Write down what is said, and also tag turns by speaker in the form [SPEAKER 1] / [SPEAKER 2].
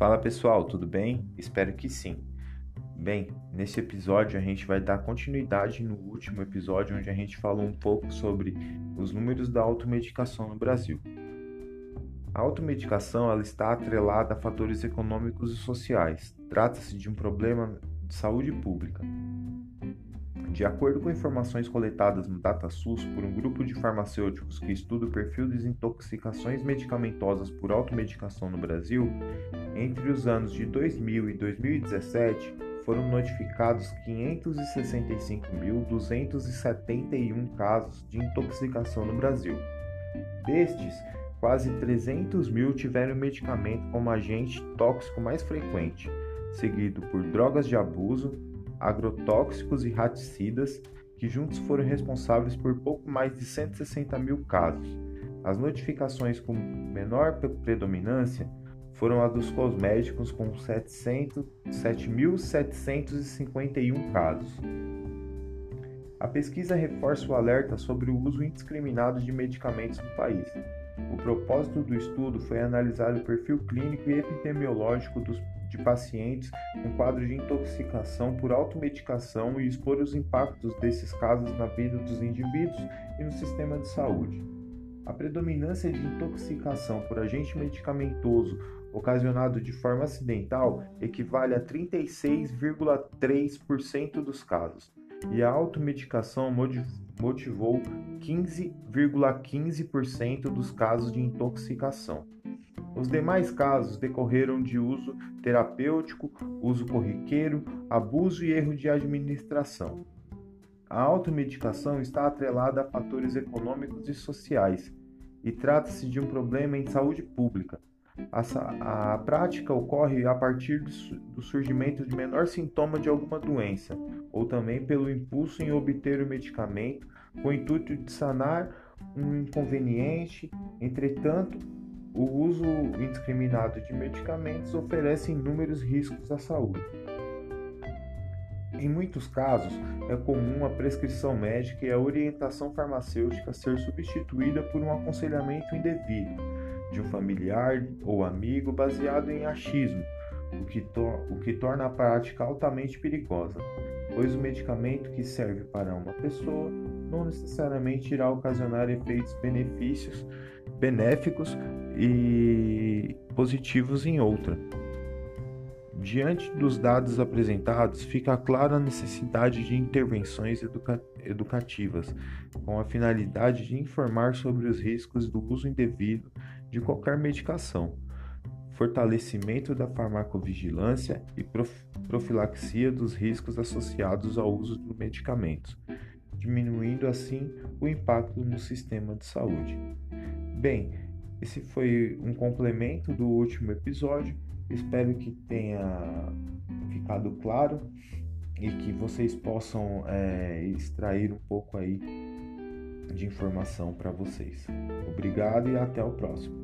[SPEAKER 1] Fala pessoal, tudo bem? Espero que sim. Bem, nesse episódio a gente vai dar continuidade no último episódio onde a gente falou um pouco sobre os números da automedicação no Brasil. A automedicação ela está atrelada a fatores econômicos e sociais. Trata-se de um problema de saúde pública. De acordo com informações coletadas no DataSUS por um grupo de farmacêuticos que estuda o perfil de intoxicações medicamentosas por automedicação no Brasil, entre os anos de 2000 e 2017 foram notificados 565.271 casos de intoxicação no Brasil. Destes, quase 300 mil tiveram medicamento como agente tóxico mais frequente, seguido por drogas de abuso, agrotóxicos e raticidas, que juntos foram responsáveis por pouco mais de 160 mil casos. As notificações com menor predominância foram as dos cosméticos, com 7.751 casos. A pesquisa reforça o alerta sobre o uso indiscriminado de medicamentos no país. O propósito do estudo foi analisar o perfil clínico e epidemiológico dos de pacientes com quadro de intoxicação por automedicação e expor os impactos desses casos na vida dos indivíduos e no sistema de saúde. A predominância de intoxicação por agente medicamentoso ocasionado de forma acidental equivale a 36,3% dos casos, e a automedicação motivou 15,15% dos casos de intoxicação. Os demais casos decorreram de uso terapêutico, uso corriqueiro, abuso e erro de administração. A automedicação está atrelada a fatores econômicos e sociais e trata-se de um problema em saúde pública. A, a prática ocorre a partir do surgimento de menor sintoma de alguma doença, ou também pelo impulso em obter o medicamento com o intuito de sanar um inconveniente. Entretanto, o uso indiscriminado de medicamentos oferece inúmeros riscos à saúde. Em muitos casos, é comum a prescrição médica e a orientação farmacêutica ser substituída por um aconselhamento indevido de um familiar ou amigo baseado em achismo, o que, o que torna a prática altamente perigosa, pois o medicamento que serve para uma pessoa não necessariamente irá ocasionar efeitos benefícios benéficos e positivos em outra. Diante dos dados apresentados, fica clara a necessidade de intervenções educa educativas, com a finalidade de informar sobre os riscos do uso indevido de qualquer medicação, fortalecimento da farmacovigilância e prof profilaxia dos riscos associados ao uso dos medicamentos, diminuindo assim o impacto no sistema de saúde. Bem, esse foi um complemento do último episódio. Espero que tenha ficado claro e que vocês possam é, extrair um pouco aí de informação para vocês. Obrigado e até o próximo.